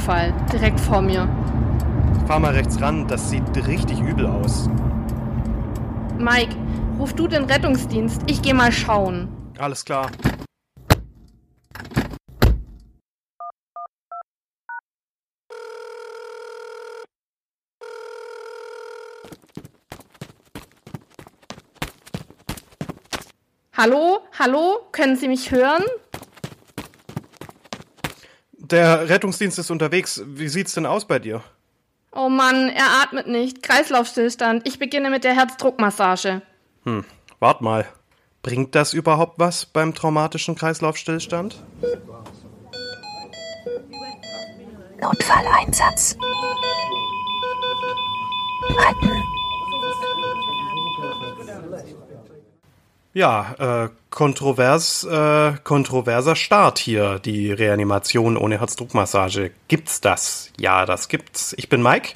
Unfall, direkt vor mir. Fahr mal rechts ran, das sieht richtig übel aus. Mike, ruf du den Rettungsdienst, ich geh mal schauen. Alles klar. Hallo, hallo, können Sie mich hören? Der Rettungsdienst ist unterwegs. Wie sieht's denn aus bei dir? Oh Mann, er atmet nicht. Kreislaufstillstand. Ich beginne mit der Herzdruckmassage. Hm, wart mal. Bringt das überhaupt was beim traumatischen Kreislaufstillstand? Notfalleinsatz. Retten. Ja, äh, kontrovers, äh, kontroverser Start hier, die Reanimation ohne Herzdruckmassage. Gibt's das? Ja, das gibt's. Ich bin Mike,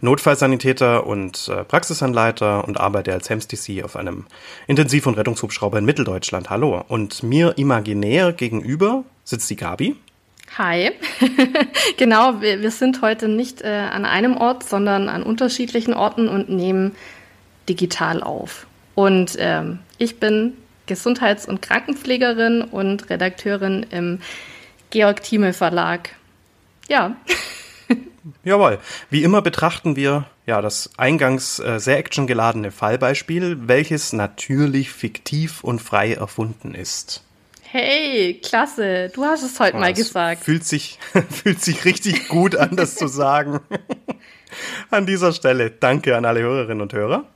Notfallsanitäter und äh, Praxisanleiter und arbeite als HEMS-DC auf einem Intensiv- und Rettungshubschrauber in Mitteldeutschland. Hallo. Und mir imaginär gegenüber sitzt die Gabi. Hi. genau, wir, wir sind heute nicht äh, an einem Ort, sondern an unterschiedlichen Orten und nehmen digital auf. Und ähm, ich bin Gesundheits- und Krankenpflegerin und Redakteurin im Georg Thieme Verlag. Ja. Jawohl. Wie immer betrachten wir ja das eingangs äh, sehr actiongeladene Fallbeispiel, welches natürlich fiktiv und frei erfunden ist. Hey, klasse. Du hast es heute oh, mal gesagt. Fühlt sich, fühlt sich richtig gut an, das zu sagen. an dieser Stelle danke an alle Hörerinnen und Hörer.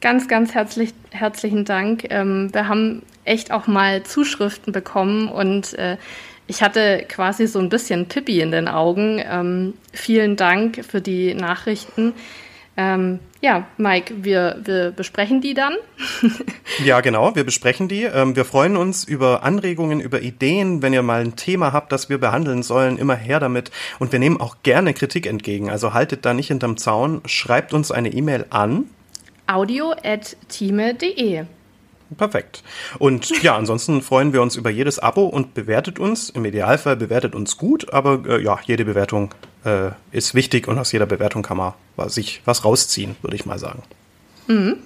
Ganz, ganz herzlich, herzlichen Dank. Ähm, wir haben echt auch mal Zuschriften bekommen und äh, ich hatte quasi so ein bisschen Pippi in den Augen. Ähm, vielen Dank für die Nachrichten. Ähm, ja, Mike, wir, wir besprechen die dann. ja, genau, wir besprechen die. Ähm, wir freuen uns über Anregungen, über Ideen. Wenn ihr mal ein Thema habt, das wir behandeln sollen, immer her damit. Und wir nehmen auch gerne Kritik entgegen. Also haltet da nicht hinterm Zaun. Schreibt uns eine E-Mail an audio.time.de. Perfekt. Und ja, ansonsten freuen wir uns über jedes Abo und bewertet uns. Im Idealfall bewertet uns gut, aber äh, ja, jede Bewertung äh, ist wichtig und aus jeder Bewertung kann man sich was rausziehen, würde ich mal sagen. Mhm.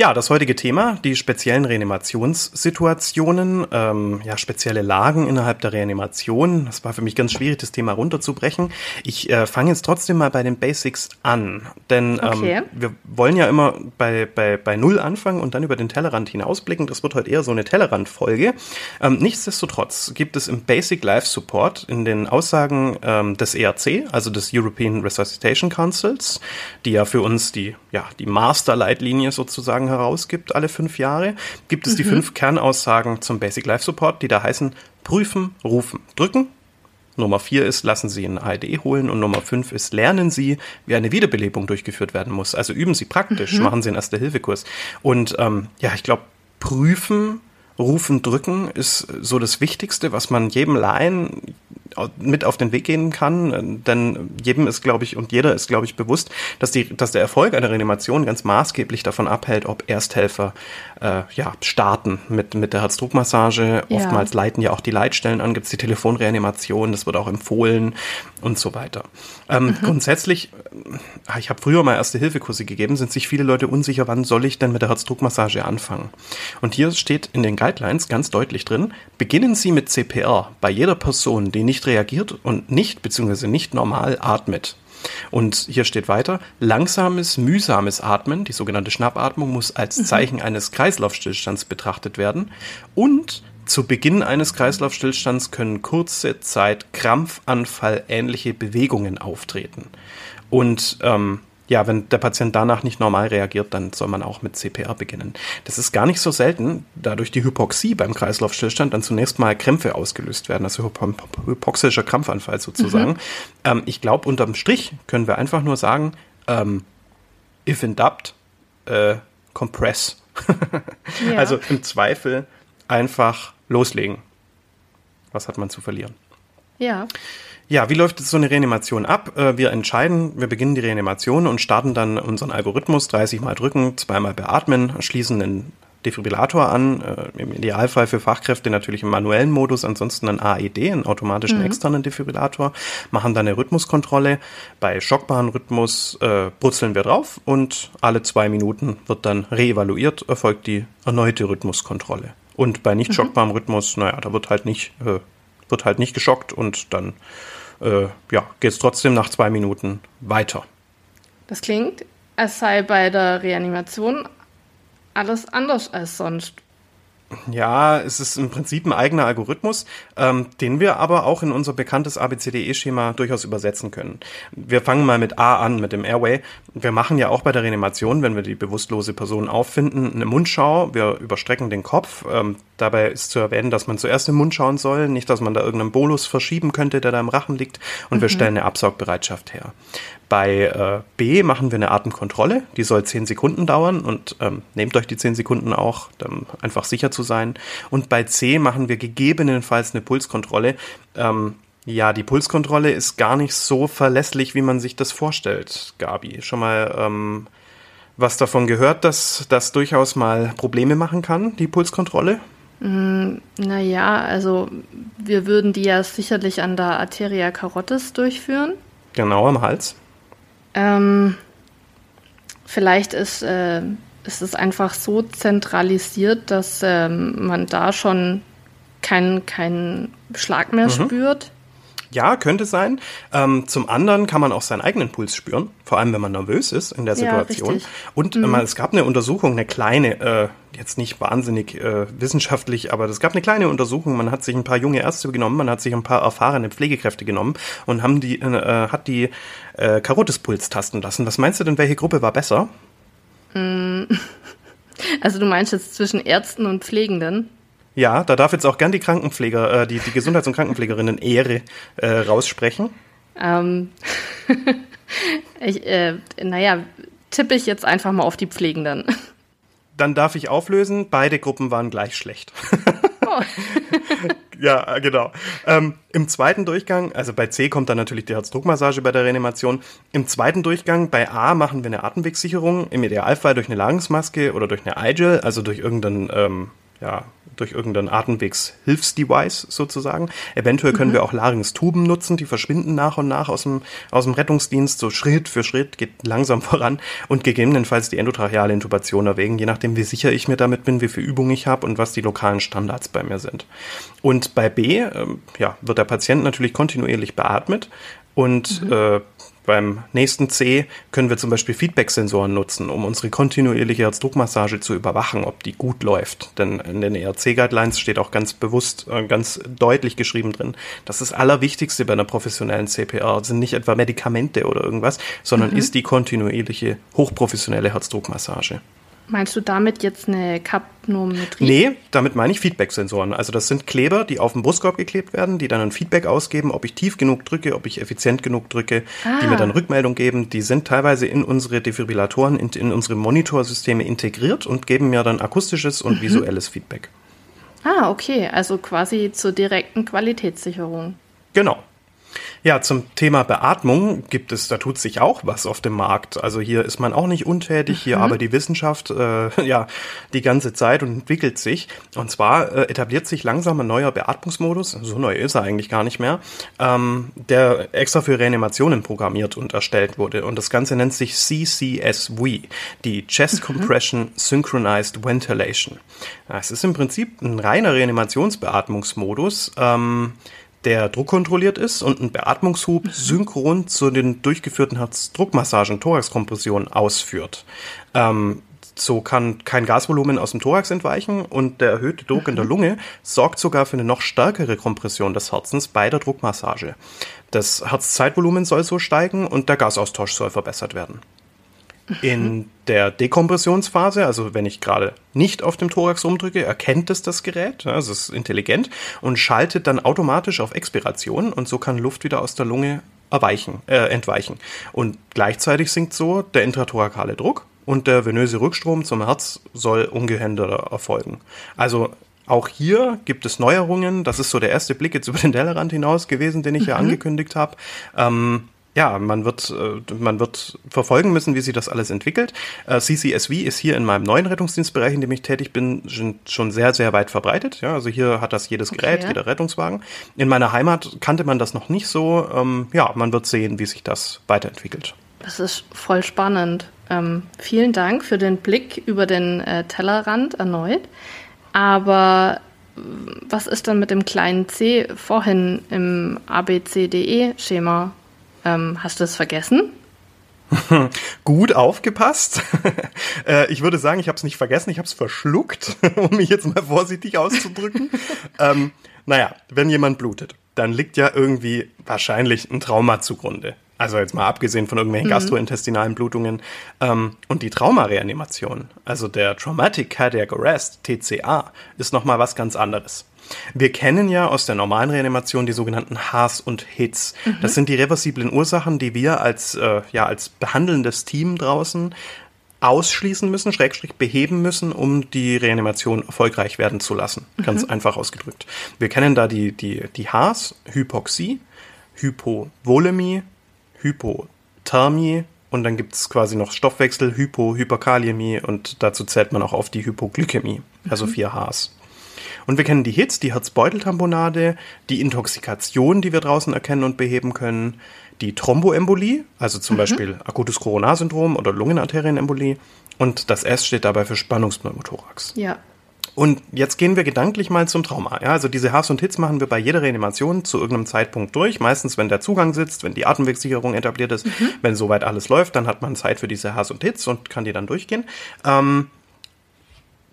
Ja, das heutige Thema, die speziellen Reanimationssituationen, ähm, ja, spezielle Lagen innerhalb der Reanimation. Das war für mich ganz schwierig, das Thema runterzubrechen. Ich äh, fange jetzt trotzdem mal bei den Basics an, denn ähm, okay. wir wollen ja immer bei, bei, bei Null anfangen und dann über den Tellerrand hinausblicken. Das wird heute eher so eine Tellerrand-Folge. Ähm, nichtsdestotrotz gibt es im Basic Life Support in den Aussagen ähm, des ERC, also des European Resuscitation Councils, die ja für uns die, ja, die Master-Leitlinie sozusagen herausgibt alle fünf Jahre, gibt es mhm. die fünf Kernaussagen zum Basic Life Support, die da heißen prüfen, rufen, drücken. Nummer vier ist, lassen Sie einen ARD holen und Nummer fünf ist, lernen Sie, wie eine Wiederbelebung durchgeführt werden muss. Also üben Sie praktisch, mhm. machen Sie einen Erste-Hilfe-Kurs. Und ähm, ja, ich glaube, prüfen, rufen, drücken ist so das Wichtigste, was man jedem Laien mit auf den Weg gehen kann, denn jedem ist, glaube ich, und jeder ist, glaube ich, bewusst, dass, die, dass der Erfolg einer Reanimation ganz maßgeblich davon abhält, ob Ersthelfer äh, ja, starten mit, mit der Herzdruckmassage. Ja. Oftmals leiten ja auch die Leitstellen an, gibt es die Telefonreanimation, das wird auch empfohlen und so weiter. Ähm, mhm. Grundsätzlich, äh, ich habe früher mal Erste-Hilfe-Kurse gegeben, sind sich viele Leute unsicher, wann soll ich denn mit der Herzdruckmassage anfangen. Und hier steht in den Guidelines ganz deutlich drin, beginnen Sie mit CPR bei jeder Person, die nicht reagiert und nicht bzw. nicht normal atmet. Und hier steht weiter, langsames, mühsames Atmen, die sogenannte Schnappatmung, muss als mhm. Zeichen eines Kreislaufstillstands betrachtet werden. Und zu Beginn eines Kreislaufstillstands können kurze Zeit Krampfanfall ähnliche Bewegungen auftreten. Und ähm, ja, wenn der Patient danach nicht normal reagiert, dann soll man auch mit CPR beginnen. Das ist gar nicht so selten, da durch die Hypoxie beim Kreislaufstillstand dann zunächst mal Krämpfe ausgelöst werden, also hypoxischer Krampfanfall sozusagen. Mhm. Ähm, ich glaube, unterm Strich können wir einfach nur sagen, ähm, if in doubt, äh, compress. ja. Also im Zweifel einfach loslegen. Was hat man zu verlieren? Ja. Ja, wie läuft so eine Reanimation ab? Äh, wir entscheiden, wir beginnen die Reanimation und starten dann unseren Algorithmus, 30 Mal drücken, zweimal beatmen, schließen den Defibrillator an, äh, im Idealfall für Fachkräfte natürlich im manuellen Modus, ansonsten ein AED, einen automatischen mhm. externen Defibrillator, machen dann eine Rhythmuskontrolle. Bei schockbaren Rhythmus äh, brutzeln wir drauf und alle zwei Minuten wird dann reevaluiert, erfolgt die erneute Rhythmuskontrolle. Und bei nicht mhm. schockbarem mhm. Rhythmus, naja, da wird halt nicht, äh, wird halt nicht geschockt und dann äh, ja, geht es trotzdem nach zwei Minuten weiter. Das klingt, als sei bei der Reanimation alles anders als sonst. Ja, es ist im Prinzip ein eigener Algorithmus, ähm, den wir aber auch in unser bekanntes ABCDE-Schema durchaus übersetzen können. Wir fangen mal mit A an, mit dem Airway. Wir machen ja auch bei der Reanimation, wenn wir die bewusstlose Person auffinden, eine Mundschau. Wir überstrecken den Kopf. Ähm, dabei ist zu erwähnen, dass man zuerst im Mund schauen soll, nicht, dass man da irgendeinen Bolus verschieben könnte, der da im Rachen liegt. Und mhm. wir stellen eine Absaugbereitschaft her. Bei äh, B machen wir eine Atemkontrolle, die soll 10 Sekunden dauern und ähm, nehmt euch die 10 Sekunden auch, um einfach sicher zu sein. Und bei C machen wir gegebenenfalls eine Pulskontrolle. Ähm, ja, die Pulskontrolle ist gar nicht so verlässlich, wie man sich das vorstellt, Gabi. Schon mal ähm, was davon gehört, dass das durchaus mal Probleme machen kann, die Pulskontrolle? Mm, naja, also wir würden die ja sicherlich an der Arteria carotis durchführen. Genau, am Hals. Ähm, vielleicht ist, äh, ist es einfach so zentralisiert, dass ähm, man da schon keinen kein Schlag mehr mhm. spürt. Ja, könnte sein. Ähm, zum anderen kann man auch seinen eigenen Puls spüren, vor allem wenn man nervös ist in der Situation. Ja, und mhm. äh, es gab eine Untersuchung, eine kleine, äh, jetzt nicht wahnsinnig äh, wissenschaftlich, aber es gab eine kleine Untersuchung. Man hat sich ein paar junge Ärzte genommen, man hat sich ein paar erfahrene Pflegekräfte genommen und haben die, äh, hat die äh, Karotispuls tasten lassen. Was meinst du denn, welche Gruppe war besser? Mm. Also du meinst jetzt zwischen Ärzten und Pflegenden? Ja, da darf jetzt auch gern die Krankenpfleger, äh, die, die Gesundheits- und Krankenpflegerinnen Ehre äh, raussprechen. Ähm, ich, äh, naja, tippe ich jetzt einfach mal auf die Pflegenden. Dann darf ich auflösen, beide Gruppen waren gleich schlecht. oh. ja, genau. Ähm, Im zweiten Durchgang, also bei C kommt dann natürlich die Herzdruckmassage bei der Reanimation. Im zweiten Durchgang bei A machen wir eine Atemwegssicherung, im Idealfall durch eine Lagensmaske oder durch eine iGel, also durch irgendeinen ähm, ja, durch irgendein Atemwegshilfsdevice sozusagen. Eventuell können mhm. wir auch Larynx-Tuben nutzen, die verschwinden nach und nach aus dem, aus dem Rettungsdienst, so Schritt für Schritt, geht langsam voran und gegebenenfalls die endotracheale Intubation erwägen, je nachdem, wie sicher ich mir damit bin, wie viel Übung ich habe und was die lokalen Standards bei mir sind. Und bei B ähm, ja, wird der Patient natürlich kontinuierlich beatmet und mhm. äh, beim nächsten C können wir zum Beispiel Feedback-Sensoren nutzen, um unsere kontinuierliche Herzdruckmassage zu überwachen, ob die gut läuft. Denn in den ERC-Guidelines steht auch ganz bewusst, äh, ganz deutlich geschrieben drin, dass das Allerwichtigste bei einer professionellen CPR sind nicht etwa Medikamente oder irgendwas, sondern mhm. ist die kontinuierliche, hochprofessionelle Herzdruckmassage. Meinst du damit jetzt eine Kapnometrie? Nee, damit meine ich Feedback-Sensoren. Also das sind Kleber, die auf den Brustkorb geklebt werden, die dann ein Feedback ausgeben, ob ich tief genug drücke, ob ich effizient genug drücke, ah. die mir ah. dann Rückmeldung geben. Die sind teilweise in unsere Defibrillatoren, in, in unsere Monitorsysteme integriert und geben mir dann akustisches und mhm. visuelles Feedback. Ah, okay. Also quasi zur direkten Qualitätssicherung. Genau. Ja, zum Thema Beatmung gibt es, da tut sich auch was auf dem Markt. Also hier ist man auch nicht untätig, mhm. hier aber die Wissenschaft äh, ja die ganze Zeit und entwickelt sich. Und zwar äh, etabliert sich langsam ein neuer Beatmungsmodus, so neu ist er eigentlich gar nicht mehr, ähm, der extra für Reanimationen programmiert und erstellt wurde. Und das Ganze nennt sich CCSV, die Chest mhm. Compression mhm. Synchronized Ventilation. Es ist im Prinzip ein reiner Reanimationsbeatmungsmodus. Ähm, der druckkontrolliert ist und einen Beatmungshub mhm. synchron zu den durchgeführten Herzdruckmassagen, Thoraxkompressionen ausführt. Ähm, so kann kein Gasvolumen aus dem Thorax entweichen und der erhöhte Druck in der mhm. Lunge sorgt sogar für eine noch stärkere Kompression des Herzens bei der Druckmassage. Das Herzzeitvolumen soll so steigen und der Gasaustausch soll verbessert werden. In der Dekompressionsphase, also wenn ich gerade nicht auf dem Thorax rumdrücke, erkennt es das Gerät, also es ist intelligent und schaltet dann automatisch auf Expiration und so kann Luft wieder aus der Lunge erweichen, äh, entweichen. Und gleichzeitig sinkt so der intrathorakale Druck und der venöse Rückstrom zum Herz soll ungehindert erfolgen. Also auch hier gibt es Neuerungen. Das ist so der erste Blick jetzt über den Tellerrand hinaus gewesen, den ich mhm. ja angekündigt habe. Ähm, ja, man wird, äh, man wird verfolgen müssen, wie sich das alles entwickelt. Äh, CCSV ist hier in meinem neuen Rettungsdienstbereich, in dem ich tätig bin, schon sehr, sehr weit verbreitet. Ja, also hier hat das jedes Gerät, okay. jeder Rettungswagen. In meiner Heimat kannte man das noch nicht so. Ähm, ja, man wird sehen, wie sich das weiterentwickelt. Das ist voll spannend. Ähm, vielen Dank für den Blick über den äh, Tellerrand erneut. Aber was ist dann mit dem kleinen c vorhin im ABCDE-Schema? Ähm, hast du es vergessen? Gut aufgepasst. Äh, ich würde sagen, ich habe es nicht vergessen, ich habe es verschluckt, um mich jetzt mal vorsichtig auszudrücken. ähm, naja, wenn jemand blutet, dann liegt ja irgendwie wahrscheinlich ein Trauma zugrunde. Also jetzt mal abgesehen von irgendwelchen mhm. gastrointestinalen Blutungen. Ähm, und die Traumareanimation, also der Traumatic Cardiac Arrest, TCA, ist nochmal was ganz anderes. Wir kennen ja aus der normalen Reanimation die sogenannten Haars und Hits. Mhm. Das sind die reversiblen Ursachen, die wir als, äh, ja, als behandelndes Team draußen ausschließen müssen, Schrägstrich beheben müssen, um die Reanimation erfolgreich werden zu lassen. Ganz mhm. einfach ausgedrückt. Wir kennen da die, die, die Haars, Hypoxie, Hypovolemie, Hypothermie und dann gibt es quasi noch Stoffwechsel, Hypo, Hyperkaliämie und dazu zählt man auch auf die Hypoglykämie, also mhm. vier Hs. Und wir kennen die Hits, die Herzbeuteltamponade, die Intoxikation, die wir draußen erkennen und beheben können, die Thromboembolie, also zum mhm. Beispiel akutes Coronarsyndrom oder Lungenarterienembolie. Und das S steht dabei für Spannungspneumothorax. Ja. Und jetzt gehen wir gedanklich mal zum Trauma. Ja, also diese Hass und Hits machen wir bei jeder Reanimation zu irgendeinem Zeitpunkt durch. Meistens, wenn der Zugang sitzt, wenn die Atemwegssicherung etabliert ist, mhm. wenn soweit alles läuft, dann hat man Zeit für diese Hass und Hits und kann die dann durchgehen. Ähm,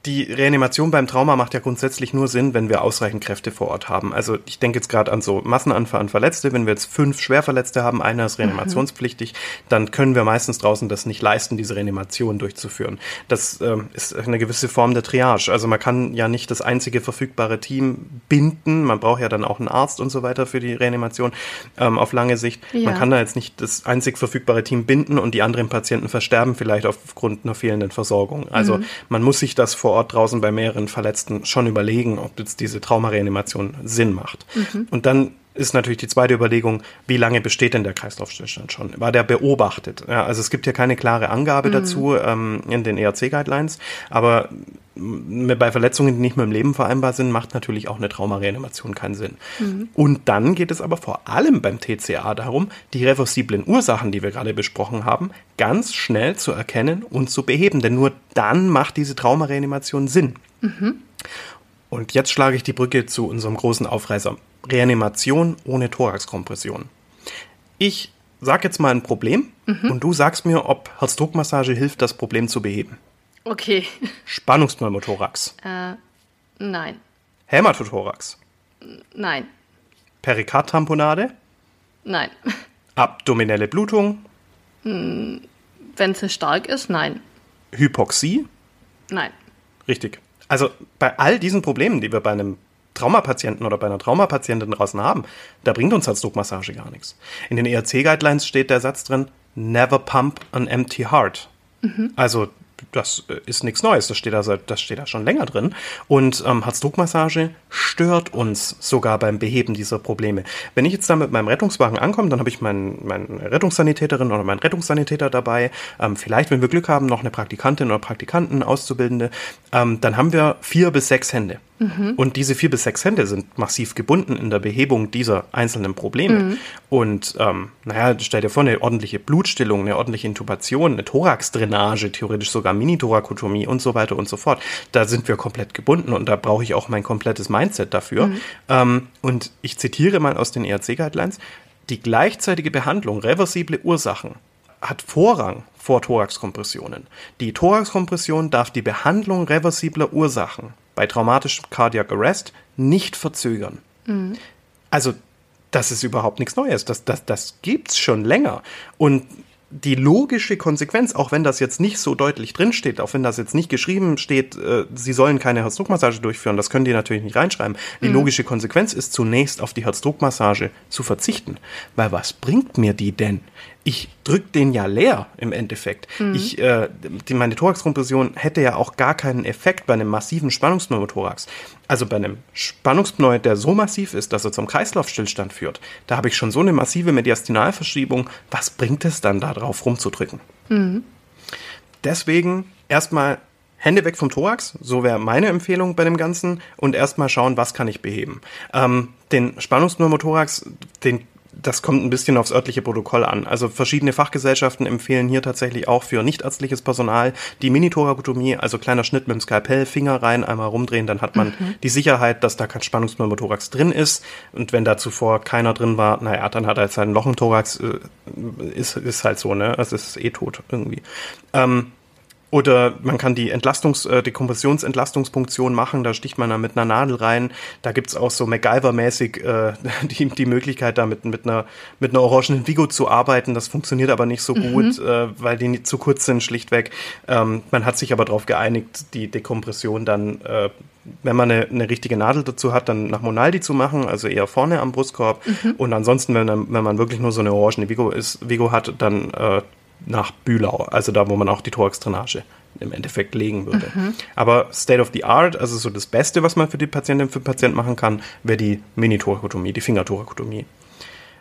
die Reanimation beim Trauma macht ja grundsätzlich nur Sinn, wenn wir ausreichend Kräfte vor Ort haben. Also ich denke jetzt gerade an so Massenanfall an Verletzte. Wenn wir jetzt fünf Schwerverletzte haben, einer ist reanimationspflichtig, mhm. dann können wir meistens draußen das nicht leisten, diese Reanimation durchzuführen. Das ähm, ist eine gewisse Form der Triage. Also man kann ja nicht das einzige verfügbare Team binden. Man braucht ja dann auch einen Arzt und so weiter für die Reanimation ähm, auf lange Sicht. Ja. Man kann da jetzt nicht das einzig verfügbare Team binden und die anderen Patienten versterben vielleicht aufgrund einer fehlenden Versorgung. Also mhm. man muss sich das vor Ort draußen bei mehreren Verletzten schon überlegen, ob jetzt diese Traumareanimation Sinn macht. Mhm. Und dann ist natürlich die zweite Überlegung, wie lange besteht denn der Kreislaufstillstand schon? War der beobachtet? Ja, also es gibt ja keine klare Angabe mhm. dazu ähm, in den ERC-Guidelines, aber bei Verletzungen, die nicht mehr im Leben vereinbar sind, macht natürlich auch eine Traumareanimation keinen Sinn. Mhm. Und dann geht es aber vor allem beim TCA darum, die reversiblen Ursachen, die wir gerade besprochen haben, ganz schnell zu erkennen und zu beheben. Denn nur dann macht diese Traumareanimation Sinn. Mhm. Und jetzt schlage ich die Brücke zu unserem großen Aufreißer. Reanimation ohne Thoraxkompression. Ich sage jetzt mal ein Problem mhm. und du sagst mir, ob Herzdruckmassage hilft, das Problem zu beheben. Okay. Spannungspneumothorax. Äh, nein. Hämatothorax. Nein. Perikardtamponade. Nein. Abdominelle Blutung. Hm, wenn sie stark ist, nein. Hypoxie. Nein. Richtig. Also bei all diesen Problemen, die wir bei einem Traumapatienten oder bei einer Traumapatientin draußen haben, da bringt uns Herzdruckmassage gar nichts. In den ERC-Guidelines steht der Satz drin, never pump an empty heart. Mhm. Also das äh, ist nichts Neues, das steht da, das steht da schon länger drin. Und ähm, Herzdruckmassage stört uns sogar beim Beheben dieser Probleme. Wenn ich jetzt da mit meinem Rettungswagen ankomme, dann habe ich meinen mein Rettungssanitäterin oder meinen Rettungssanitäter dabei. Ähm, vielleicht, wenn wir Glück haben, noch eine Praktikantin oder Praktikanten, Auszubildende. Ähm, dann haben wir vier bis sechs Hände. Mhm. Und diese vier bis sechs Hände sind massiv gebunden in der Behebung dieser einzelnen Probleme. Mhm. Und ähm, naja, stell dir vor, eine ordentliche Blutstillung, eine ordentliche Intubation, eine Thoraxdrainage, theoretisch sogar Mini-Thorakotomie und so weiter und so fort. Da sind wir komplett gebunden und da brauche ich auch mein komplettes Mindset dafür. Mhm. Ähm, und ich zitiere mal aus den ERC-Guidelines, die gleichzeitige Behandlung reversible Ursachen hat Vorrang vor Thoraxkompressionen. Die Thoraxkompression darf die Behandlung reversibler Ursachen bei traumatischem Cardiac Arrest nicht verzögern. Mhm. Also, das ist überhaupt nichts Neues. Das, das, das gibt's schon länger. Und die logische Konsequenz, auch wenn das jetzt nicht so deutlich drinsteht, auch wenn das jetzt nicht geschrieben steht, äh, sie sollen keine Herzdruckmassage durchführen, das können die natürlich nicht reinschreiben. Die mhm. logische Konsequenz ist zunächst auf die Herzdruckmassage zu verzichten. Weil was bringt mir die denn? Ich drück den ja leer im Endeffekt. Mhm. Ich, äh, die, meine Thoraxkompression hätte ja auch gar keinen Effekt bei einem massiven Spannungspneumothorax. Also bei einem Spannungspneu, der so massiv ist, dass er zum Kreislaufstillstand führt, da habe ich schon so eine massive Mediastinalverschiebung. Was bringt es dann da drauf rumzudrücken? Mhm. Deswegen erstmal Hände weg vom Thorax, so wäre meine Empfehlung bei dem Ganzen und erstmal schauen, was kann ich beheben. Ähm, den Spannungspneumothorax, den das kommt ein bisschen aufs örtliche Protokoll an. Also verschiedene Fachgesellschaften empfehlen hier tatsächlich auch für nichtärztliches Personal die Minithorakotomie, also kleiner Schnitt mit dem Skalpell, Finger rein, einmal rumdrehen, dann hat man mhm. die Sicherheit, dass da kein Spannungspneumothorax drin ist. Und wenn da zuvor keiner drin war, naja, dann hat er jetzt halt ein Loch im Thorax, äh, ist, ist halt so, ne? Es ist eh tot irgendwie. Ähm, oder man kann die Entlastungs-, äh, die Kompressionsentlastungspunktion machen, da sticht man dann mit einer Nadel rein. Da gibt's auch so MacGyver-mäßig äh, die, die Möglichkeit, da mit, mit, einer, mit einer orangenen Vigo zu arbeiten. Das funktioniert aber nicht so mhm. gut, äh, weil die zu kurz sind, schlichtweg. Ähm, man hat sich aber darauf geeinigt, die Dekompression dann, äh, wenn man eine, eine richtige Nadel dazu hat, dann nach Monaldi zu machen, also eher vorne am Brustkorb. Mhm. Und ansonsten, wenn, wenn man wirklich nur so eine orangene Vigo, ist, Vigo hat, dann äh, nach Bühlau, also da, wo man auch die Thorax-Drainage im Endeffekt legen würde. Mhm. Aber State of the Art, also so das Beste, was man für die Patientin, für den Patient machen kann, wäre die Mini-Thorakotomie, die Fingerthorakotomie.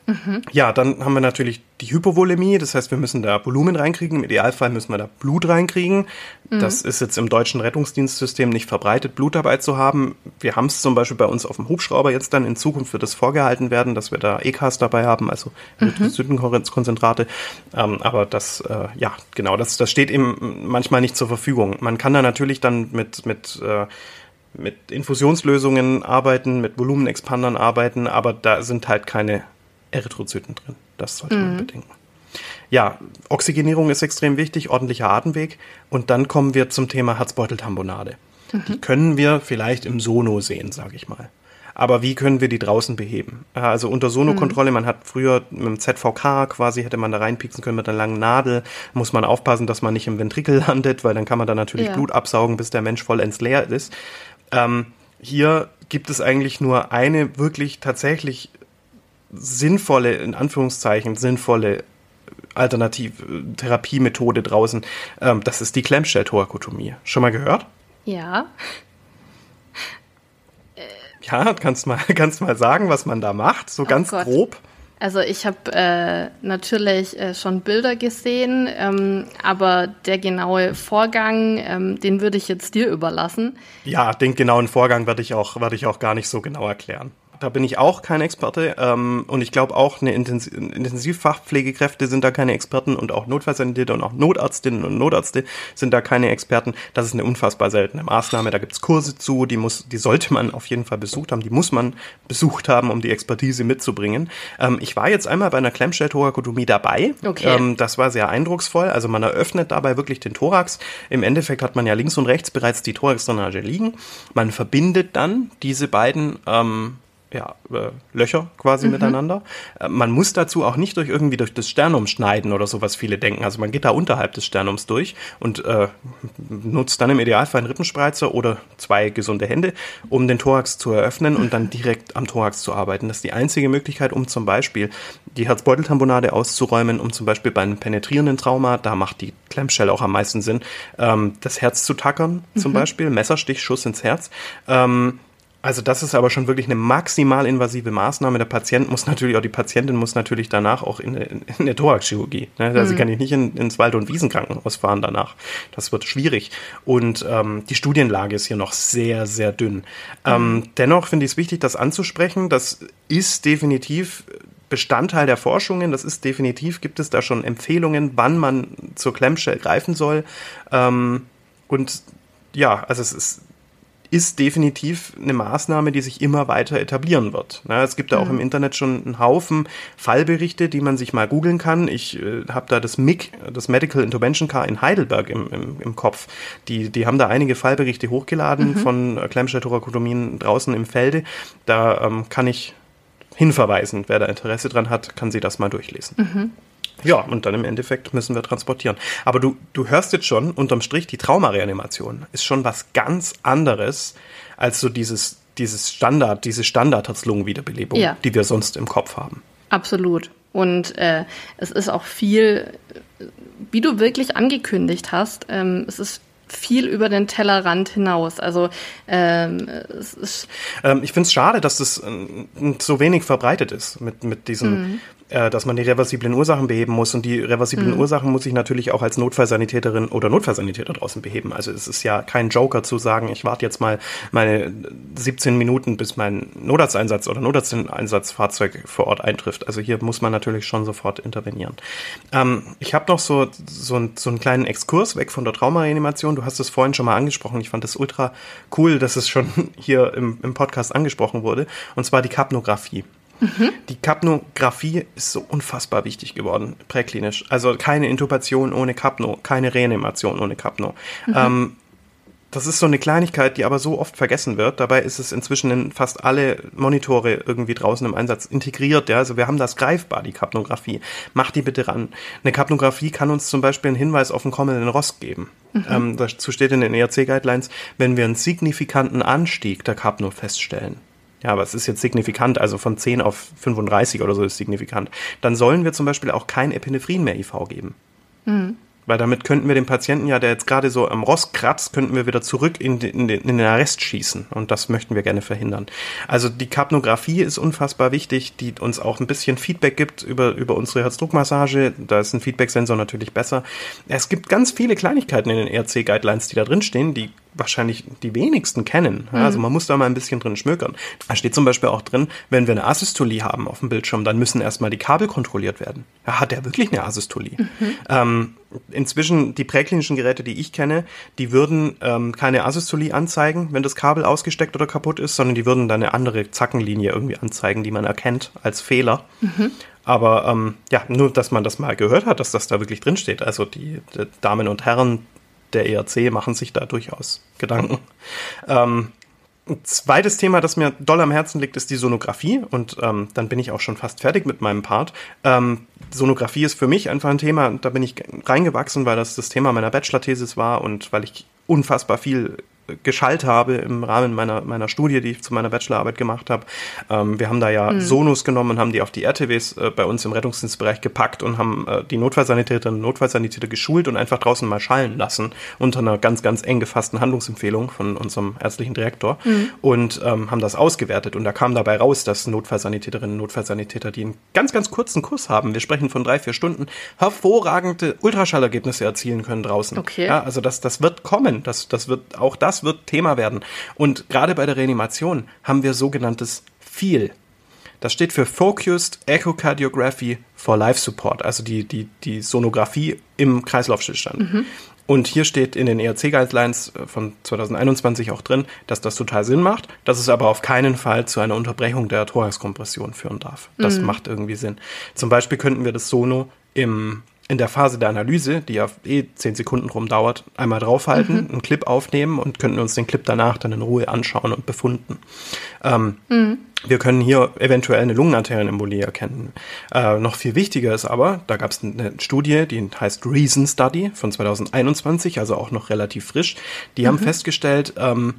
Mhm. Ja, dann haben wir natürlich die Hypovolemie, das heißt, wir müssen da Volumen reinkriegen. Im Idealfall müssen wir da Blut reinkriegen. Mhm. Das ist jetzt im deutschen Rettungsdienstsystem nicht verbreitet, Blut dabei zu haben. Wir haben es zum Beispiel bei uns auf dem Hubschrauber jetzt dann in Zukunft wird es vorgehalten werden, dass wir da EKs dabei haben, also mhm. Südenkonzentrate. Ähm, aber das, äh, ja, genau, das, das steht eben manchmal nicht zur Verfügung. Man kann da natürlich dann mit, mit äh, mit Infusionslösungen arbeiten, mit Volumenexpandern arbeiten, aber da sind halt keine Erythrozyten drin. Das sollte man mhm. bedenken. Ja, Oxygenierung ist extrem wichtig, ordentlicher Atemweg. Und dann kommen wir zum Thema Herzbeuteltambonade. Mhm. Die können wir vielleicht im Sono sehen, sage ich mal. Aber wie können wir die draußen beheben? Also unter Sono-Kontrolle, mhm. man hat früher mit dem ZVK quasi, hätte man da reinpieksen können mit einer langen Nadel, muss man aufpassen, dass man nicht im Ventrikel landet, weil dann kann man da natürlich ja. Blut absaugen, bis der Mensch vollends leer ist. Ähm, hier gibt es eigentlich nur eine wirklich tatsächlich sinnvolle, in Anführungszeichen, sinnvolle Alternativ-Therapiemethode draußen. Ähm, das ist die Klemmstelltorakotomie. Schon mal gehört? Ja. Ja, kannst mal, kannst mal sagen, was man da macht, so oh ganz Gott. grob. Also ich habe äh, natürlich äh, schon Bilder gesehen, ähm, aber der genaue Vorgang, ähm, den würde ich jetzt dir überlassen. Ja, den genauen Vorgang werde ich auch, werde ich auch gar nicht so genau erklären. Da bin ich auch kein Experte ähm, und ich glaube auch eine Intensiv Intensivfachpflegekräfte sind da keine Experten und auch Notfallsanitäter und auch Notarztinnen und Notärzte sind da keine Experten. Das ist eine unfassbar seltene Maßnahme. Da gibt's Kurse zu, die muss, die sollte man auf jeden Fall besucht haben, die muss man besucht haben, um die Expertise mitzubringen. Ähm, ich war jetzt einmal bei einer Klemmstellthorakotomie dabei. Okay. Ähm, das war sehr eindrucksvoll. Also man eröffnet dabei wirklich den Thorax. Im Endeffekt hat man ja links und rechts bereits die Thoraxdrainage liegen. Man verbindet dann diese beiden ähm, ja, äh, Löcher quasi mhm. miteinander. Äh, man muss dazu auch nicht durch irgendwie durch das Sternum schneiden oder so, was viele denken. Also man geht da unterhalb des Sternums durch und äh, nutzt dann im Idealfall einen Rippenspreizer oder zwei gesunde Hände, um den Thorax zu eröffnen und dann direkt am Thorax zu arbeiten. Das ist die einzige Möglichkeit, um zum Beispiel die Herzbeuteltambonade auszuräumen, um zum Beispiel bei einem penetrierenden Trauma, da macht die Klemmschelle auch am meisten Sinn, ähm, das Herz zu tackern, zum mhm. Beispiel, Messerstich, Schuss ins Herz. Ähm, also das ist aber schon wirklich eine maximal invasive Maßnahme. Der Patient muss natürlich, auch die Patientin muss natürlich danach auch in, in, in der Thoraxchirurgie. Ne? Also mhm. kann ich nicht in, ins Wald- und Wiesenkrankenhaus fahren danach. Das wird schwierig. Und ähm, die Studienlage ist hier noch sehr, sehr dünn. Ähm, mhm. Ähm, dennoch finde ich es wichtig, das anzusprechen. Das ist definitiv Bestandteil der Forschungen. Das ist definitiv, gibt es da schon Empfehlungen, wann man zur Klemmstelle greifen soll. Ähm, und ja, also es ist ist definitiv eine Maßnahme, die sich immer weiter etablieren wird. Ja, es gibt da auch mhm. im Internet schon einen Haufen Fallberichte, die man sich mal googeln kann. Ich äh, habe da das MIC, das Medical Intervention Car in Heidelberg im, im, im Kopf. Die, die haben da einige Fallberichte hochgeladen mhm. von äh, Klemmstelltorakotomien draußen im Felde. Da ähm, kann ich hinverweisen. Wer da Interesse dran hat, kann sie das mal durchlesen. Mhm. Ja, und dann im Endeffekt müssen wir transportieren. Aber du, du hörst jetzt schon, unterm Strich, die Traumareanimation ist schon was ganz anderes als so dieses, dieses Standard, diese Standard-Herz-Lungen-Wiederbelebung, ja. die wir sonst im Kopf haben. Absolut. Und äh, es ist auch viel, wie du wirklich angekündigt hast, ähm, es ist viel über den Tellerrand hinaus. Also ähm, es ist ähm, ich finde es schade, dass das äh, so wenig verbreitet ist mit, mit diesem mhm äh, dass man die reversiblen Ursachen beheben muss. Und die reversiblen mhm. Ursachen muss ich natürlich auch als Notfallsanitäterin oder Notfallsanitäter draußen beheben. Also es ist ja kein Joker zu sagen, ich warte jetzt mal meine 17 Minuten, bis mein Notarzteinsatz oder Notarzteinsatzfahrzeug vor Ort eintrifft. Also hier muss man natürlich schon sofort intervenieren. Ähm, ich habe noch so, so, ein, so einen kleinen Exkurs weg von der Traumareanimation. Du hast es vorhin schon mal angesprochen. Ich fand es ultra cool, dass es schon hier im, im Podcast angesprochen wurde. Und zwar die Kapnographie. Mhm. Die Kapnographie ist so unfassbar wichtig geworden, präklinisch. Also keine Intubation ohne Kapno, keine Reanimation ohne Kapno. Mhm. Ähm, das ist so eine Kleinigkeit, die aber so oft vergessen wird. Dabei ist es inzwischen in fast alle Monitore irgendwie draußen im Einsatz integriert. Ja? Also wir haben das greifbar, die Kapnographie. Macht die bitte ran. Eine Kapnographie kann uns zum Beispiel einen Hinweis auf einen kommenden Rost geben. Mhm. Ähm, dazu steht in den ERC-Guidelines, wenn wir einen signifikanten Anstieg der Kapno feststellen, ja, aber es ist jetzt signifikant, also von 10 auf 35 oder so ist signifikant, dann sollen wir zum Beispiel auch kein Epinephrin mehr IV geben. Mhm. Weil damit könnten wir den Patienten ja, der jetzt gerade so am Rost kratzt, könnten wir wieder zurück in den, in, den, in den Arrest schießen. Und das möchten wir gerne verhindern. Also die Kapnographie ist unfassbar wichtig, die uns auch ein bisschen Feedback gibt über, über unsere Herzdruckmassage. Da ist ein Feedback-Sensor natürlich besser. Es gibt ganz viele Kleinigkeiten in den ERC-Guidelines, die da drin stehen, die wahrscheinlich die wenigsten kennen. Also mhm. man muss da mal ein bisschen drin schmökern. Da steht zum Beispiel auch drin, wenn wir eine Asystolie haben auf dem Bildschirm, dann müssen erstmal die Kabel kontrolliert werden. Ja, hat er wirklich eine Asystolie? Mhm. Ähm, inzwischen die präklinischen Geräte, die ich kenne, die würden ähm, keine Asystolie anzeigen, wenn das Kabel ausgesteckt oder kaputt ist, sondern die würden dann eine andere Zackenlinie irgendwie anzeigen, die man erkennt als Fehler. Mhm. Aber ähm, ja, nur, dass man das mal gehört hat, dass das da wirklich drin steht. Also die, die Damen und Herren der ERC machen sich da durchaus Gedanken. Ähm, ein zweites Thema, das mir doll am Herzen liegt, ist die Sonographie. Und ähm, dann bin ich auch schon fast fertig mit meinem Part. Ähm, Sonographie ist für mich einfach ein Thema, da bin ich reingewachsen, weil das das Thema meiner Bachelor-Thesis war und weil ich unfassbar viel geschallt habe im Rahmen meiner, meiner Studie, die ich zu meiner Bachelorarbeit gemacht habe. Ähm, wir haben da ja mhm. Sonos genommen und haben die auf die RTWs äh, bei uns im Rettungsdienstbereich gepackt und haben äh, die Notfallsanitäterinnen und Notfallsanitäter geschult und einfach draußen mal schallen lassen unter einer ganz, ganz eng gefassten Handlungsempfehlung von unserem ärztlichen Direktor mhm. und ähm, haben das ausgewertet. Und da kam dabei raus, dass Notfallsanitäterinnen und Notfallsanitäter, die einen ganz, ganz kurzen Kurs haben, wir sprechen von drei, vier Stunden, hervorragende Ultraschallergebnisse erzielen können draußen. Okay. Ja, also das, das wird kommen. Das, das wird auch das das wird Thema werden. Und gerade bei der Reanimation haben wir sogenanntes FEEL. Das steht für Focused Echocardiography for Life Support, also die, die, die Sonographie im Kreislaufstillstand. Mhm. Und hier steht in den ERC-Guidelines äh, von 2021 auch drin, dass das total Sinn macht, dass es aber auf keinen Fall zu einer Unterbrechung der Thoraxkompression führen darf. Das mhm. macht irgendwie Sinn. Zum Beispiel könnten wir das Sono im in der Phase der Analyse, die ja eh zehn Sekunden rum dauert, einmal draufhalten, mhm. einen Clip aufnehmen und könnten uns den Clip danach dann in Ruhe anschauen und befunden. Ähm, mhm. Wir können hier eventuell eine Lungenarterienembolie erkennen. Äh, noch viel wichtiger ist aber, da gab es eine Studie, die heißt Reason Study von 2021, also auch noch relativ frisch. Die mhm. haben festgestellt, ähm,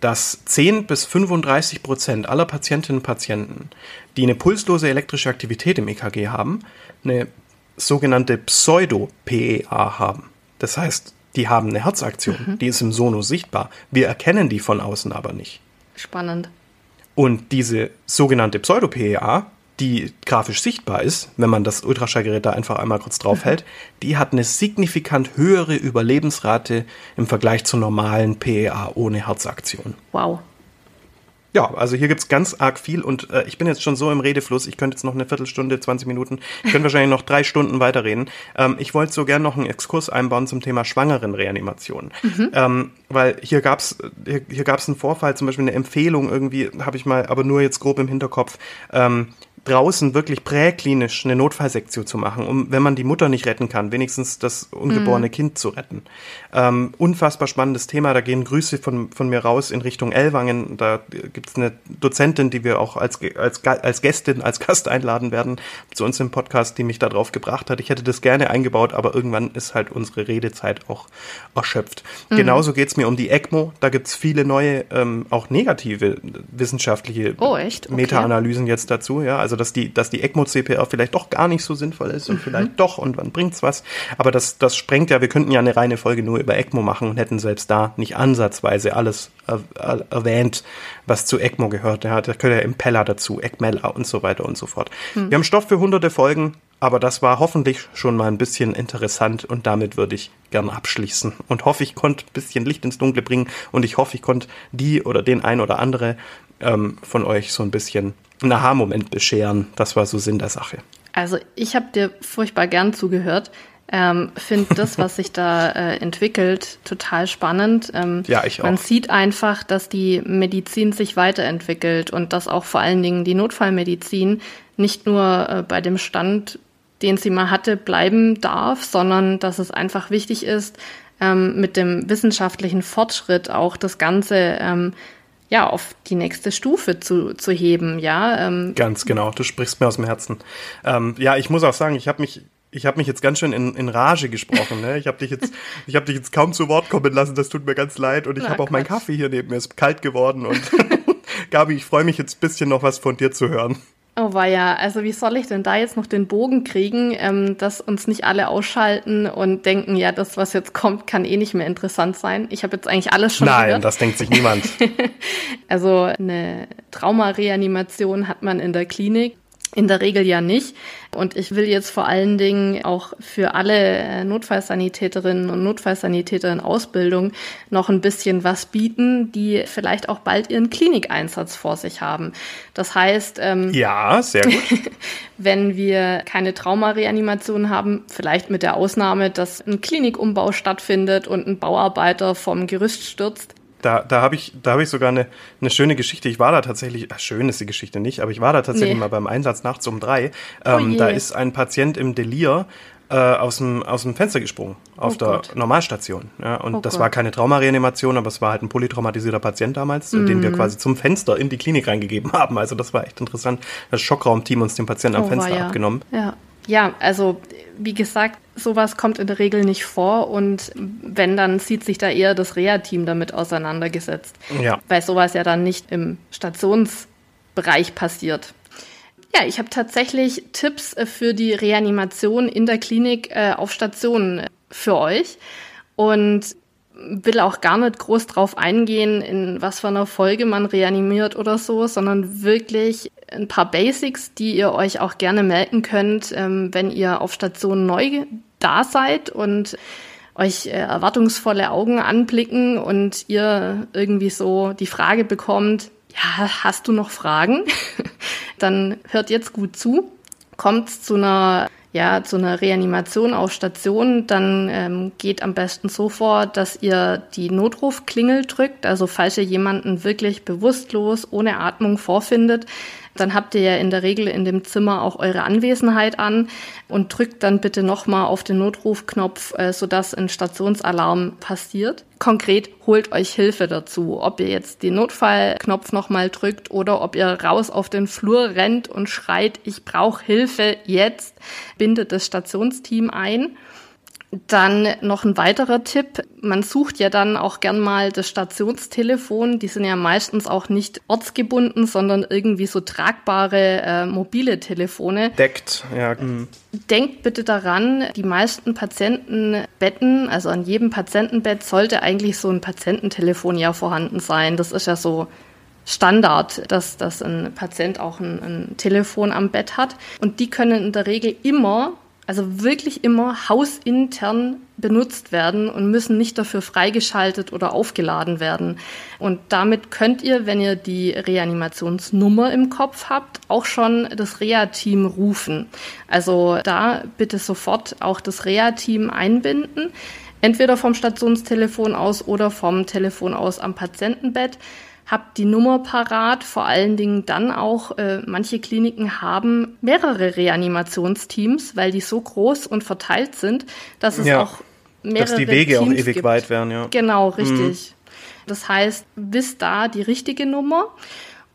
dass 10 bis 35 Prozent aller Patientinnen und Patienten, die eine pulslose elektrische Aktivität im EKG haben, eine sogenannte Pseudo-PEA haben. Das heißt, die haben eine Herzaktion, mhm. die ist im Sono sichtbar. Wir erkennen die von außen aber nicht. Spannend. Und diese sogenannte Pseudo-PEA, die grafisch sichtbar ist, wenn man das Ultraschallgerät da einfach einmal kurz draufhält, die hat eine signifikant höhere Überlebensrate im Vergleich zur normalen PEA ohne Herzaktion. Wow. Ja, also hier gibt's ganz arg viel und äh, ich bin jetzt schon so im Redefluss, ich könnte jetzt noch eine Viertelstunde, 20 Minuten, ich könnte wahrscheinlich noch drei Stunden weiterreden. Ähm, ich wollte so gern noch einen Exkurs einbauen zum Thema Schwangerenreanimation. Mhm. Ähm, weil hier gab's hier, hier gab's einen Vorfall, zum Beispiel eine Empfehlung irgendwie, habe ich mal, aber nur jetzt grob im Hinterkopf, ähm, draußen wirklich präklinisch eine Notfallsektion zu machen, um, wenn man die Mutter nicht retten kann, wenigstens das ungeborene mhm. Kind zu retten. Ähm, unfassbar spannendes Thema. Da gehen Grüße von, von mir raus in Richtung Ellwangen. Da gibt es eine Dozentin, die wir auch als, als, als Gästin, als Gast einladen werden zu uns im Podcast, die mich da drauf gebracht hat. Ich hätte das gerne eingebaut, aber irgendwann ist halt unsere Redezeit auch erschöpft. Mhm. Genauso geht's mir um die ECMO. Da gibt's viele neue, ähm, auch negative wissenschaftliche oh? Okay. Meta-Analysen jetzt dazu. Ja, also Also dass die, dass die ECMO-CPR vielleicht doch gar nicht so sinnvoll ist und mhm. vielleicht doch und wann bringt's was. Aber das, das sprengt ja, wir könnten ja eine reine Folge nur über ECMO machen und hätten selbst da nicht ansatzweise alles er, erwähnt, was zu ECMO gehört. Ja, da gehört ja Impeller dazu, ECMELA und so weiter und so fort. Mhm. Wir haben Stoff für hunderte Folgen, aber das war hoffentlich schon mal ein bisschen interessant und damit würde ich gerne abschließen und hoffe, ich konnte ein bisschen Licht ins Dunkle bringen und ich hoffe, ich konnte die oder den ein oder andere ähm, von euch so ein bisschen einen Aha-Moment bescheren. Das war so Sinn der Sache. Also ich habe dir furchtbar gern zugehört. Ähm, Finde das, was sich da äh, entwickelt, total spannend. Ähm, ja, ich auch. Man sieht einfach, dass die Medizin sich weiterentwickelt und dass auch vor allen Dingen die Notfallmedizin nicht nur äh, bei dem Stand den sie mal hatte, bleiben darf, sondern dass es einfach wichtig ist, ähm, mit dem wissenschaftlichen Fortschritt auch das Ganze ähm, ja, auf die nächste Stufe zu, zu heben, ja. Ähm. Ganz genau, du sprichst mir aus dem Herzen. Ähm, ja, ich muss auch sagen, ich habe mich ich habe mich jetzt ganz schön in, in Rage gesprochen. Ne? Ich habe dich jetzt, ich habe dich jetzt kaum zu Wort kommen lassen. Das tut mir ganz leid. Und ich habe auch meinen Kaffee hier neben mir ist kalt geworden. Und Gabi, ich freue mich jetzt ein bisschen noch was von dir zu hören. Oh weia, also wie soll ich denn da jetzt noch den Bogen kriegen, ähm, dass uns nicht alle ausschalten und denken, ja, das, was jetzt kommt, kann eh nicht mehr interessant sein. Ich habe jetzt eigentlich alles schon Nein, gehört. das denkt sich niemand. also eine Traumareanimation hat man in der Klinik in der Regel ja nicht. Und ich will jetzt vor allen Dingen auch für alle äh, Notfallsanitäterinnen und Notfallsanitäter in Ausbildung noch ein bisschen was bieten, die vielleicht auch bald ihren Klinikeinsatz vor sich haben. Das heißt, ähm, ja, sehr gut. wenn wir keine Traumareanimation haben, vielleicht mit der Ausnahme, dass ein Klinikumbau stattfindet und ein Bauarbeiter vom Gerüst stürzt, da, da habe ich, da ich sogar eine, eine schöne Geschichte. Ich war da tatsächlich, ach, schön ist die Geschichte nicht, aber ich war da tatsächlich nee. mal beim Einsatz nachts um drei. Ähm, oh da ist ein Patient im Delir äh, aus, dem, aus dem Fenster gesprungen auf oh der Gott. Normalstation. Ja, und oh das Gott. war keine Traumareanimation, aber es war halt ein polytraumatisierter Patient damals, mm. den wir mhm. quasi zum Fenster in die Klinik reingegeben haben. Also das war echt interessant. Das Schockraumteam uns den Patienten am oh, Fenster abgenommen. Ja. Ja, also wie gesagt, sowas kommt in der Regel nicht vor und wenn, dann sieht sich da eher das Reha-Team damit auseinandergesetzt. Ja. Weil sowas ja dann nicht im Stationsbereich passiert. Ja, ich habe tatsächlich Tipps für die Reanimation in der Klinik äh, auf Stationen für euch. Und will auch gar nicht groß drauf eingehen, in was für einer Folge man reanimiert oder so, sondern wirklich ein paar Basics, die ihr euch auch gerne melden könnt, ähm, wenn ihr auf Station neu da seid und euch äh, erwartungsvolle Augen anblicken und ihr irgendwie so die Frage bekommt, ja, hast du noch Fragen? Dann hört jetzt gut zu. Kommt zu einer ja, zu einer Reanimation auf Station, dann ähm, geht am besten so vor, dass ihr die Notrufklingel drückt. Also falls ihr jemanden wirklich bewusstlos ohne Atmung vorfindet, dann habt ihr ja in der Regel in dem Zimmer auch eure Anwesenheit an und drückt dann bitte nochmal auf den Notrufknopf, äh, sodass ein Stationsalarm passiert. Konkret holt euch Hilfe dazu, ob ihr jetzt den Notfallknopf nochmal drückt oder ob ihr raus auf den Flur rennt und schreit, ich brauche Hilfe jetzt, bindet das Stationsteam ein. Dann noch ein weiterer Tipp. Man sucht ja dann auch gern mal das Stationstelefon. Die sind ja meistens auch nicht ortsgebunden, sondern irgendwie so tragbare äh, mobile Telefone. Deckt, ja. Mhm. Denkt bitte daran, die meisten Patientenbetten, also an jedem Patientenbett sollte eigentlich so ein Patiententelefon ja vorhanden sein. Das ist ja so Standard, dass, dass ein Patient auch ein, ein Telefon am Bett hat. Und die können in der Regel immer also wirklich immer hausintern benutzt werden und müssen nicht dafür freigeschaltet oder aufgeladen werden. Und damit könnt ihr, wenn ihr die Reanimationsnummer im Kopf habt, auch schon das Reha-Team rufen. Also da bitte sofort auch das Reha-Team einbinden, entweder vom Stationstelefon aus oder vom Telefon aus am Patientenbett habt die Nummer parat, vor allen Dingen dann auch, äh, manche Kliniken haben mehrere Reanimationsteams, weil die so groß und verteilt sind, dass es ja, auch mehrere Dass die Wege Teams auch ewig gibt. weit werden, ja. Genau, richtig. Mhm. Das heißt, wisst da die richtige Nummer.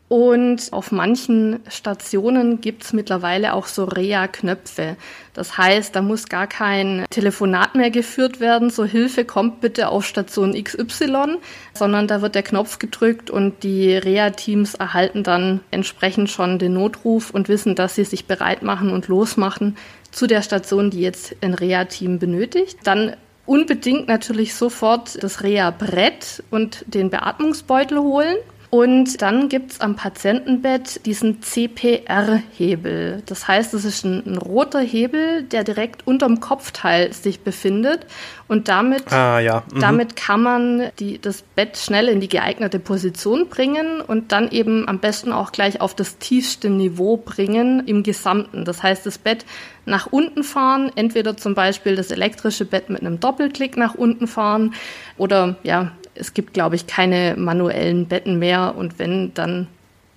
Und auf manchen Stationen gibt's mittlerweile auch so Reha-Knöpfe. Das heißt, da muss gar kein Telefonat mehr geführt werden, so Hilfe kommt bitte auf Station XY, sondern da wird der Knopf gedrückt und die Reha-Teams erhalten dann entsprechend schon den Notruf und wissen, dass sie sich bereit machen und losmachen zu der Station, die jetzt ein Reha-Team benötigt. Dann unbedingt natürlich sofort das Reha-Brett und den Beatmungsbeutel holen. Und dann gibt's am Patientenbett diesen CPR-Hebel. Das heißt, es ist ein, ein, roter Hebel, der direkt unterm Kopfteil sich befindet. Und damit, ah, ja. mhm. damit kann man die, das Bett schnell in die geeignete Position bringen und dann eben am besten auch gleich auf das tiefste Niveau bringen im Gesamten. Das heißt, das Bett nach unten fahren, entweder zum Beispiel das elektrische Bett mit einem Doppelklick nach unten fahren oder ja, es gibt, glaube ich, keine manuellen Betten mehr und wenn, dann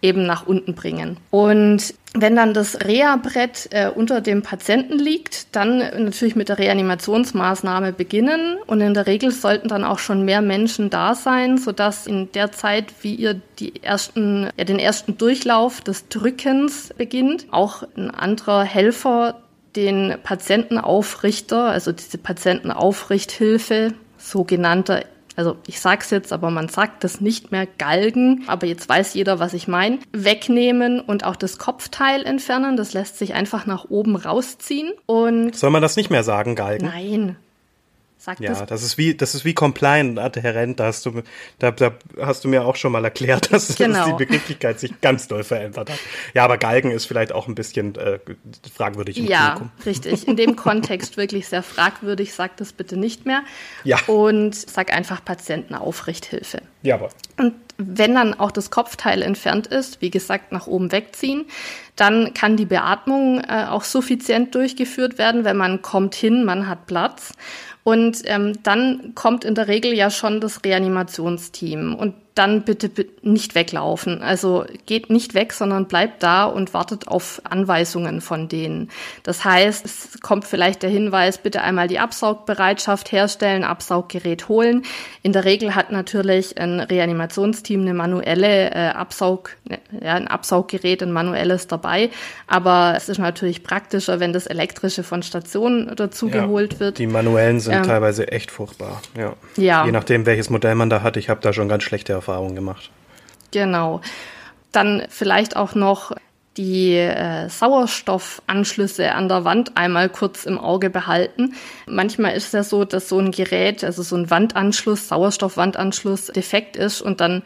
eben nach unten bringen. Und wenn dann das Reha-Brett äh, unter dem Patienten liegt, dann natürlich mit der Reanimationsmaßnahme beginnen. Und in der Regel sollten dann auch schon mehr Menschen da sein, sodass in der Zeit, wie ihr die ersten, ja, den ersten Durchlauf des Drückens beginnt, auch ein anderer Helfer den Patientenaufrichter, also diese Patientenaufrichthilfe, sogenannter also ich sag's jetzt, aber man sagt das nicht mehr Galgen, aber jetzt weiß jeder, was ich meine, wegnehmen und auch das Kopfteil entfernen. Das lässt sich einfach nach oben rausziehen. Und Soll man das nicht mehr sagen, Galgen? Nein, Sagt ja, das? das ist wie das ist wie compliant adherent. Da hast du da, da hast du mir auch schon mal erklärt, dass, genau. die Begrifflichkeit sich ganz doll verändert hat. Ja, aber Galgen ist vielleicht auch ein bisschen äh, fragwürdig. Im ja, Klinikum. richtig. In dem Kontext wirklich sehr fragwürdig. Sag das bitte nicht mehr. Ja. Und sag einfach Patientenaufrichthilfe. Ja, aber. Und wenn dann auch das Kopfteil entfernt ist, wie gesagt, nach oben wegziehen, dann kann die Beatmung äh, auch suffizient durchgeführt werden, wenn man kommt hin, man hat Platz. Und ähm, dann kommt in der Regel ja schon das Reanimationsteam. Und dann bitte nicht weglaufen. Also geht nicht weg, sondern bleibt da und wartet auf Anweisungen von denen. Das heißt, es kommt vielleicht der Hinweis, bitte einmal die Absaugbereitschaft herstellen, Absauggerät holen. In der Regel hat natürlich ein Reanimationsteam eine manuelle äh, Absaug, ja, ein Absauggerät, ein manuelles dabei. Aber es ist natürlich praktischer, wenn das elektrische von Station dazu ja, geholt wird. Die manuellen sind ähm, teilweise echt furchtbar. Ja. ja. Je nachdem, welches Modell man da hat. Ich habe da schon ganz schlechte Erfahrungen Erfahrung gemacht. Genau. Dann vielleicht auch noch die äh, Sauerstoffanschlüsse an der Wand einmal kurz im Auge behalten. Manchmal ist es ja so, dass so ein Gerät, also so ein Wandanschluss, Sauerstoffwandanschluss defekt ist und dann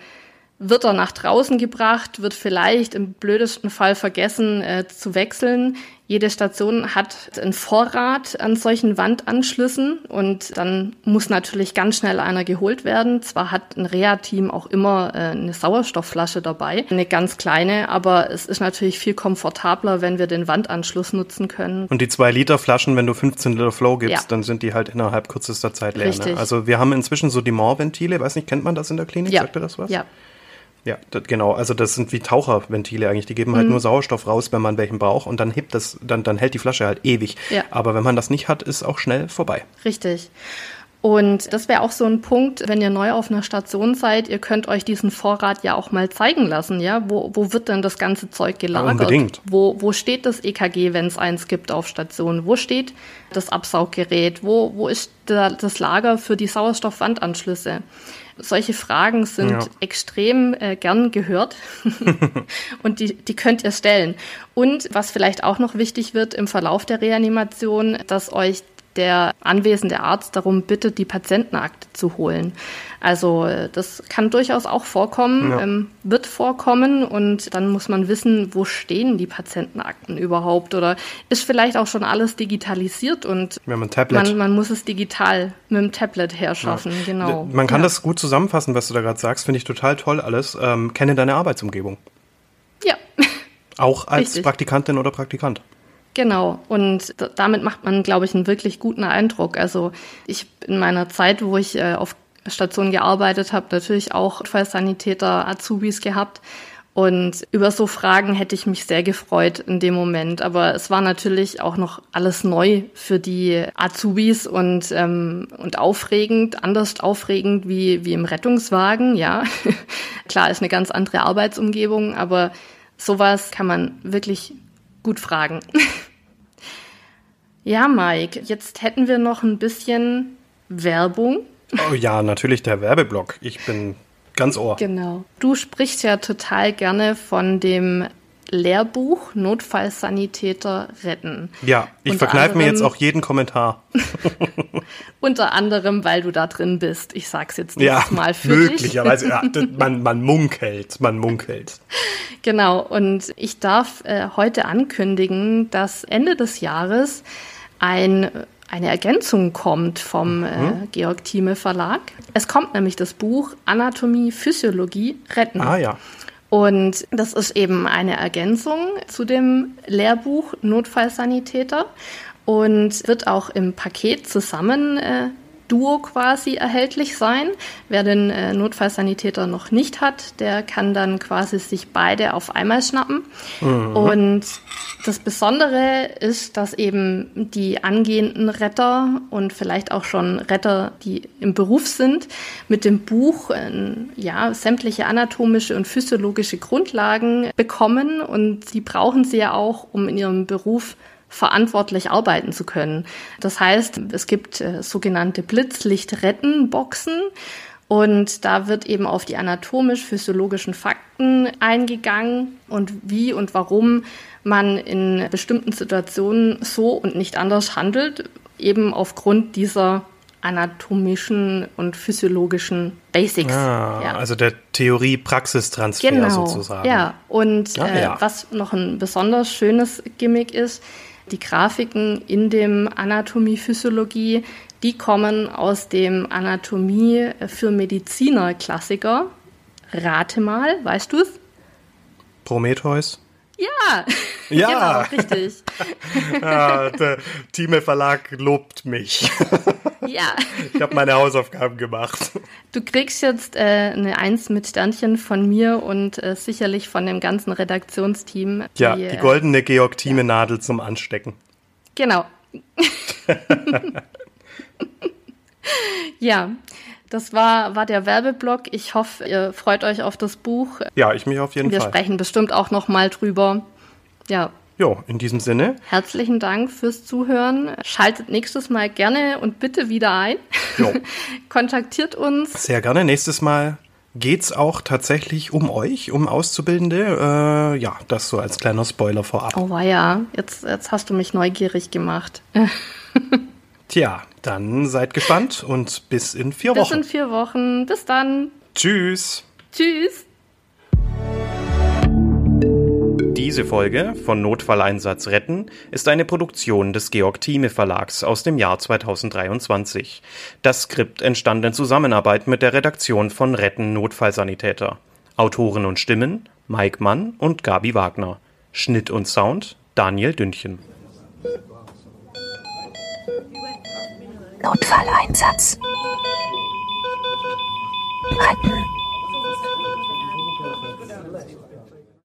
wird er nach draußen gebracht, wird vielleicht im blödesten Fall vergessen äh, zu wechseln. Jede Station hat einen Vorrat an solchen Wandanschlüssen und dann muss natürlich ganz schnell einer geholt werden. Zwar hat ein Reha-Team auch immer äh, eine Sauerstoffflasche dabei, eine ganz kleine, aber es ist natürlich viel komfortabler, wenn wir den Wandanschluss nutzen können. Und die zwei Liter Flaschen, wenn du 15 Liter Flow gibst, ja. dann sind die halt innerhalb kürzester Zeit leer. Ne? Also wir haben inzwischen so Dimor-Ventile, weiß nicht, kennt man das in der Klinik? Ja. Sagt ihr das was? Ja. Ja, das, genau. Also das sind wie Taucherventile eigentlich. Die geben halt mhm. nur Sauerstoff raus, wenn man welchen braucht und dann hebt das, dann, dann hält die Flasche halt ewig. Ja. Aber wenn man das nicht hat, ist auch schnell vorbei. Richtig. Und das wäre auch so ein Punkt, wenn ihr neu auf einer Station seid, ihr könnt euch diesen Vorrat ja auch mal zeigen lassen, ja? Wo, wo wird denn das ganze Zeug gelagert? Ja, unbedingt. Wo, wo steht das EKG, wenn es eins gibt auf Station? Wo steht das Absauggerät? Wo, wo ist da das Lager für die Sauerstoffwandanschlüsse? Solche Fragen sind ja. extrem äh, gern gehört und die, die könnt ihr stellen. Und was vielleicht auch noch wichtig wird im Verlauf der Reanimation, dass euch der anwesende Arzt darum bittet, die Patientenakte zu holen. Also das kann durchaus auch vorkommen, ja. ähm, wird vorkommen und dann muss man wissen, wo stehen die Patientenakten überhaupt oder ist vielleicht auch schon alles digitalisiert und man, man, muss es digital mit dem Tablet herschaffen, ja. genau. Man kann ja. das gut zusammenfassen, was du da gerade sagst, finde ich total toll alles. Ähm, kenne deine Arbeitsumgebung. Ja. Auch als Richtig. Praktikantin oder Praktikant. Genau, und damit macht man, glaube ich, einen wirklich guten Eindruck. Also ich in meiner Zeit, wo ich äh, auf Station gearbeitet habe, natürlich auch Notfallsanitäter, Azubis gehabt. Und über so Fragen hätte ich mich sehr gefreut in dem Moment. Aber es war natürlich auch noch alles neu für die Azubis und, ähm, und aufregend, anders aufregend wie, wie im Rettungswagen, ja. Klar, ist eine ganz andere Arbeitsumgebung, aber sowas kann man wirklich gut fragen. ja, Mike, jetzt hätten wir noch ein bisschen Werbung. Oh ja, natürlich der Werbeblock. Ich bin Ganz Ohr. Genau. Du sprichst ja total gerne von dem Lehrbuch Notfallsanitäter retten. Ja, ich verkneife mir jetzt auch jeden Kommentar. unter anderem, weil du da drin bist. Ich sag's jetzt nicht ja, mal für möglicherweise, dich. Möglicherweise, ja, man, man munkelt, man munkelt. Genau, und ich darf äh, heute ankündigen, dass Ende des Jahres ein eine Ergänzung kommt vom äh, mhm. äh, Georg Thieme Verlag. Es kommt nämlich das Buch Anatomie, Physiologie, Retten. Ah ja. Und das ist eben eine Ergänzung zu dem Lehrbuch Notfallsanitäter und wird auch im Paket zusammen äh, Duo quasi erhältlich sein. Wer den äh, Notfallsanitäter noch nicht hat, der kann dann quasi sich beide auf einmal schnappen. Mhm. Und das Besondere ist, dass eben die angehenden Retter und vielleicht auch schon Retter, die im Beruf sind, mit dem Buch äh, ja sämtliche anatomische und physiologische Grundlagen bekommen und sie brauchen sie ja auch, um in ihrem Beruf verantwortlich arbeiten zu können. Das heißt, es gibt äh, sogenannte Blitzlicht-Retten-Boxen. Und da wird eben auf die anatomisch-physiologischen Fakten eingegangen und wie und warum man in bestimmten Situationen so und nicht anders handelt, eben aufgrund dieser anatomischen und physiologischen Basics. Ah, ja. Also der Theorie-Praxistransfer genau, sozusagen. Ja, und ah, ja. Äh, was noch ein besonders schönes Gimmick ist, die Grafiken in dem Anatomie-Physiologie, die kommen aus dem Anatomie für Mediziner-Klassiker. Rate mal, weißt du es? Prometheus. Ja, ja. genau, richtig. ja, der Thieme Verlag lobt mich. ja. Ich habe meine Hausaufgaben gemacht. Du kriegst jetzt äh, eine Eins mit Sternchen von mir und äh, sicherlich von dem ganzen Redaktionsteam. Ja, die, die goldene Georg Thieme ja. Zum Anstecken. Genau. ja, das war, war der Werbeblock. Ich hoffe, ihr freut euch auf das Buch. Ja, ich mich auf jeden Wir Fall. Wir sprechen bestimmt auch noch mal drüber. Ja. Jo, in diesem Sinne. Herzlichen Dank fürs Zuhören. Schaltet nächstes Mal gerne und bitte wieder ein. Jo. Kontaktiert uns. Sehr gerne. Nächstes Mal geht's auch tatsächlich um euch, um Auszubildende. Äh, ja, das so als kleiner Spoiler vorab. Oh ja, jetzt, jetzt hast du mich neugierig gemacht. Tja, dann seid gespannt und bis in vier bis Wochen. Bis in vier Wochen. Bis dann. Tschüss. Tschüss. Diese Folge von Notfalleinsatz retten ist eine Produktion des Georg Thieme Verlags aus dem Jahr 2023. Das Skript entstand in Zusammenarbeit mit der Redaktion von Retten Notfallsanitäter. Autoren und Stimmen Mike Mann und Gabi Wagner. Schnitt und Sound Daniel Dündchen. Notfalleinsatz. Retten.